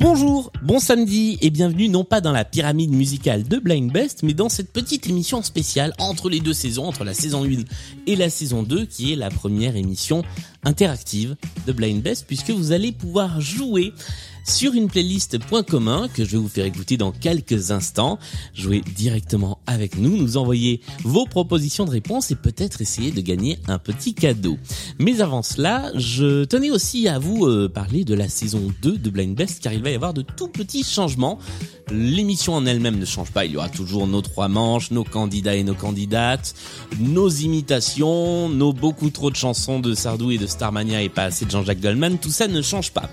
Bonjour, bon samedi et bienvenue non pas dans la pyramide musicale de Blind Best, mais dans cette petite émission spéciale entre les deux saisons, entre la saison 1 et la saison 2, qui est la première émission interactive de Blind Best, puisque vous allez pouvoir jouer sur une playlist point commun que je vais vous faire écouter dans quelques instants. Jouer directement avec nous, nous envoyer vos propositions de réponse et peut-être essayer de gagner un petit cadeau. Mais avant cela, je tenais aussi à vous euh, parler de la saison 2 de Blind Best car il va y avoir de tout petits changements. L'émission en elle-même ne change pas, il y aura toujours nos trois manches, nos candidats et nos candidates, nos imitations, nos beaucoup trop de chansons de Sardou et de Starmania et pas assez de Jean-Jacques Goldman, tout ça ne change pas.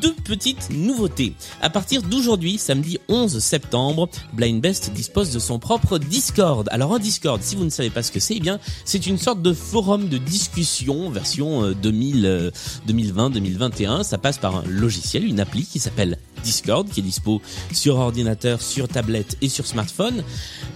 Deux petites nouveautés. À partir d'aujourd'hui, samedi 11 septembre, Blind Best dispose de son propre Discord. Alors un Discord, si vous ne savez pas ce que c'est, eh bien c'est une sorte de forum de discussion version euh, 2000, euh, 2020-2021. Ça passe par un logiciel, une appli qui s'appelle Discord, qui est dispo sur ordinateur, sur tablette et sur smartphone,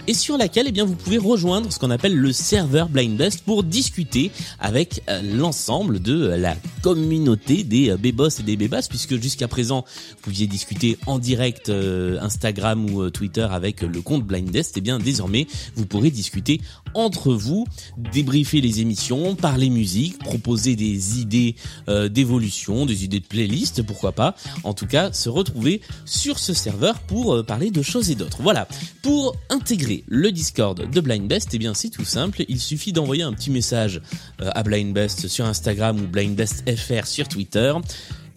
et sur laquelle eh bien vous pouvez rejoindre ce qu'on appelle le serveur Blind Best pour discuter avec euh, l'ensemble de la communauté des euh, bébos et des bébasses, puisque jusqu'à présent vous pouviez discuter en direct euh, Instagram ou euh, Twitter avec le compte Blind Best, et bien désormais vous pourrez discuter entre vous, débriefer les émissions, parler musique, proposer des idées d'évolution, des idées de playlist, pourquoi pas. En tout cas, se retrouver sur ce serveur pour parler de choses et d'autres. Voilà. Pour intégrer le Discord de Blind Best, eh bien c'est tout simple. Il suffit d'envoyer un petit message à Blind Best sur Instagram ou Blind Best FR sur Twitter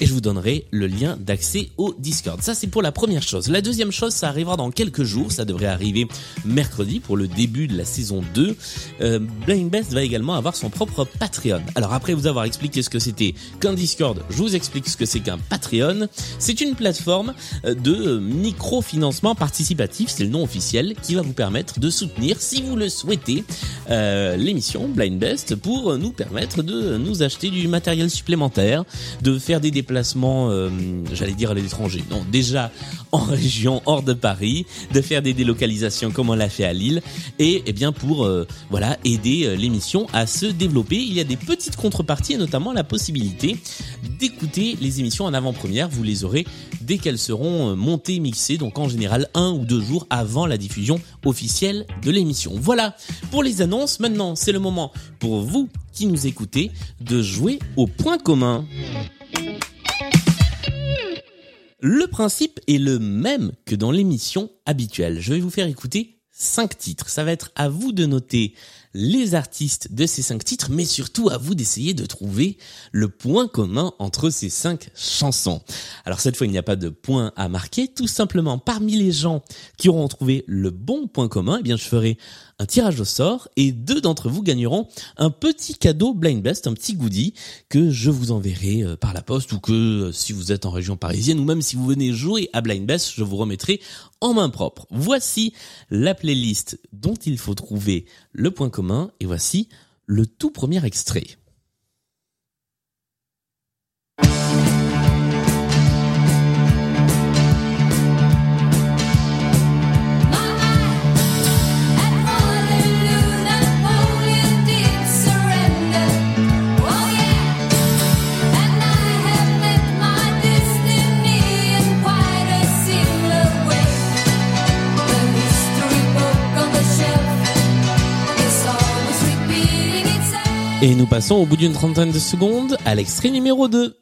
et je vous donnerai le lien d'accès au Discord. Ça, c'est pour la première chose. La deuxième chose, ça arrivera dans quelques jours. Ça devrait arriver mercredi pour le début de la saison 2. Euh, Blind Best va également avoir son propre Patreon. Alors après vous avoir expliqué ce que c'était qu'un Discord, je vous explique ce que c'est qu'un Patreon. C'est une plateforme euh, de microfinancement participatif, c'est le nom officiel, qui va vous permettre de soutenir, si vous le souhaitez, euh, l'émission Blind Best pour nous permettre de nous acheter du matériel supplémentaire, de faire des déplacements, euh, j'allais dire à l'étranger, non, déjà en région hors de Paris, de faire des délocalisations comme on l'a fait à Lille, et eh bien pour euh, voilà aider euh, l'émission à se développer. Il y a des petites contreparties et notamment la possibilité d'écouter les émissions en avant-première. Vous les aurez dès qu'elles seront montées, mixées, donc en général un ou deux jours avant la diffusion officielle de l'émission. Voilà pour les annonces. Maintenant, c'est le moment pour vous qui nous écoutez de jouer au point commun. Le principe est le même que dans l'émission habituelle. Je vais vous faire écouter cinq titres. Ça va être à vous de noter les artistes de ces cinq titres, mais surtout à vous d'essayer de trouver le point commun entre ces cinq chansons. Alors cette fois, il n'y a pas de point à marquer. Tout simplement, parmi les gens qui auront trouvé le bon point commun, eh bien, je ferai un tirage au sort et deux d'entre vous gagneront un petit cadeau Blind Best, un petit goodie que je vous enverrai euh, par la poste ou que euh, si vous êtes en région parisienne ou même si vous venez jouer à Blind Best, je vous remettrai en main propre. Voici la playlist dont il faut trouver le point commun et voici le tout premier extrait. Et nous passons au bout d'une trentaine de secondes à l'extrait numéro 2.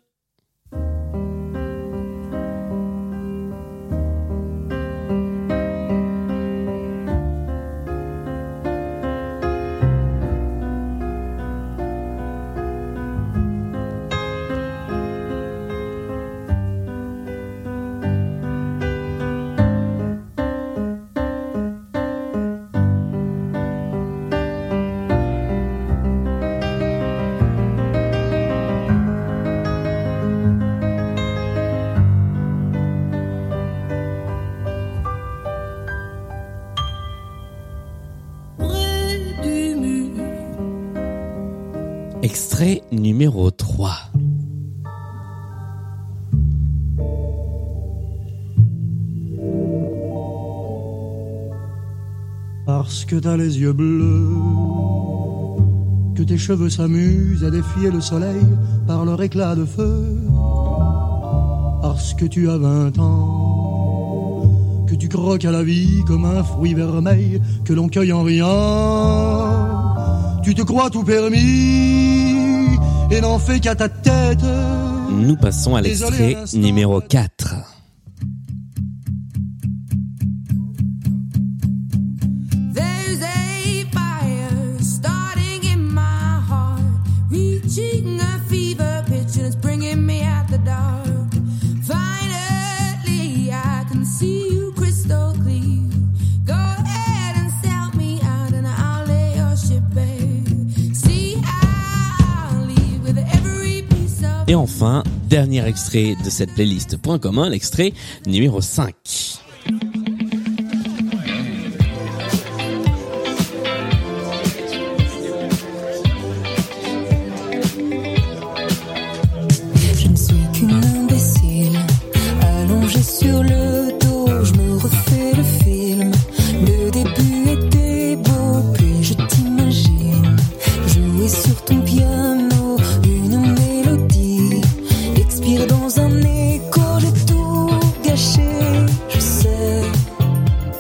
Numéro 3. Parce que t'as les yeux bleus, que tes cheveux s'amusent à défier le soleil par leur éclat de feu. Parce que tu as 20 ans, que tu croques à la vie comme un fruit vermeil que l'on cueille en riant. Tu te crois tout permis et n'en fais qu'à ta tête. Nous passons à l'extrait numéro 4. Et enfin, dernier extrait de cette playlist point commun, l'extrait numéro 5.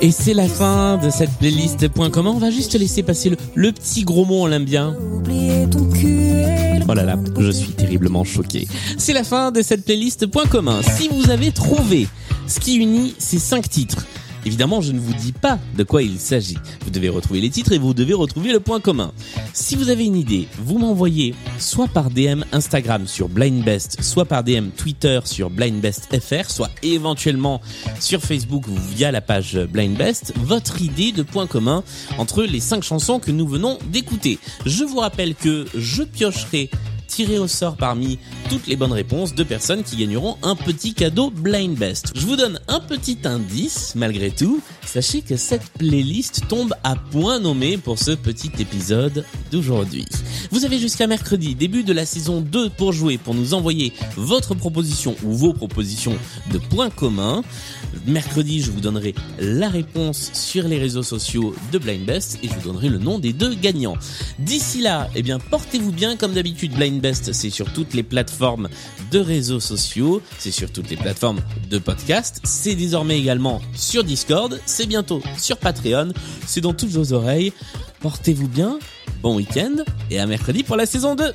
Et c'est la fin de cette playlist point commun. On va juste laisser passer le, petit gros mot, on l'aime bien. Oh là là, je suis terriblement choqué. C'est la fin de cette playlist point commun. Si vous avez trouvé ce qui unit ces cinq titres, évidemment, je ne vous dis pas de quoi il s'agit. Vous devez retrouver les titres et vous devez retrouver le point commun. Si vous avez une idée, vous m'envoyez soit par DM Instagram sur BlindBest, soit par DM Twitter sur BlindBestFR, soit éventuellement sur Facebook via la page BlindBest, votre idée de point commun entre les cinq chansons que nous venons d'écouter. Je vous rappelle que je piocherai tirer au sort parmi toutes les bonnes réponses de personnes qui gagneront un petit cadeau Blind Best. Je vous donne un petit indice malgré tout. Sachez que cette playlist tombe à point nommé pour ce petit épisode d'aujourd'hui. Vous avez jusqu'à mercredi, début de la saison 2 pour jouer, pour nous envoyer votre proposition ou vos propositions de points communs. Mercredi, je vous donnerai la réponse sur les réseaux sociaux de Blind Best et je vous donnerai le nom des deux gagnants. D'ici là, eh bien, portez-vous bien comme d'habitude. Blind Best, c'est sur toutes les plateformes de réseaux sociaux, c'est sur toutes les plateformes de podcast, c'est désormais également sur Discord, c'est bientôt sur Patreon, c'est dans toutes vos oreilles. Portez-vous bien, bon week-end et à mercredi pour la saison 2.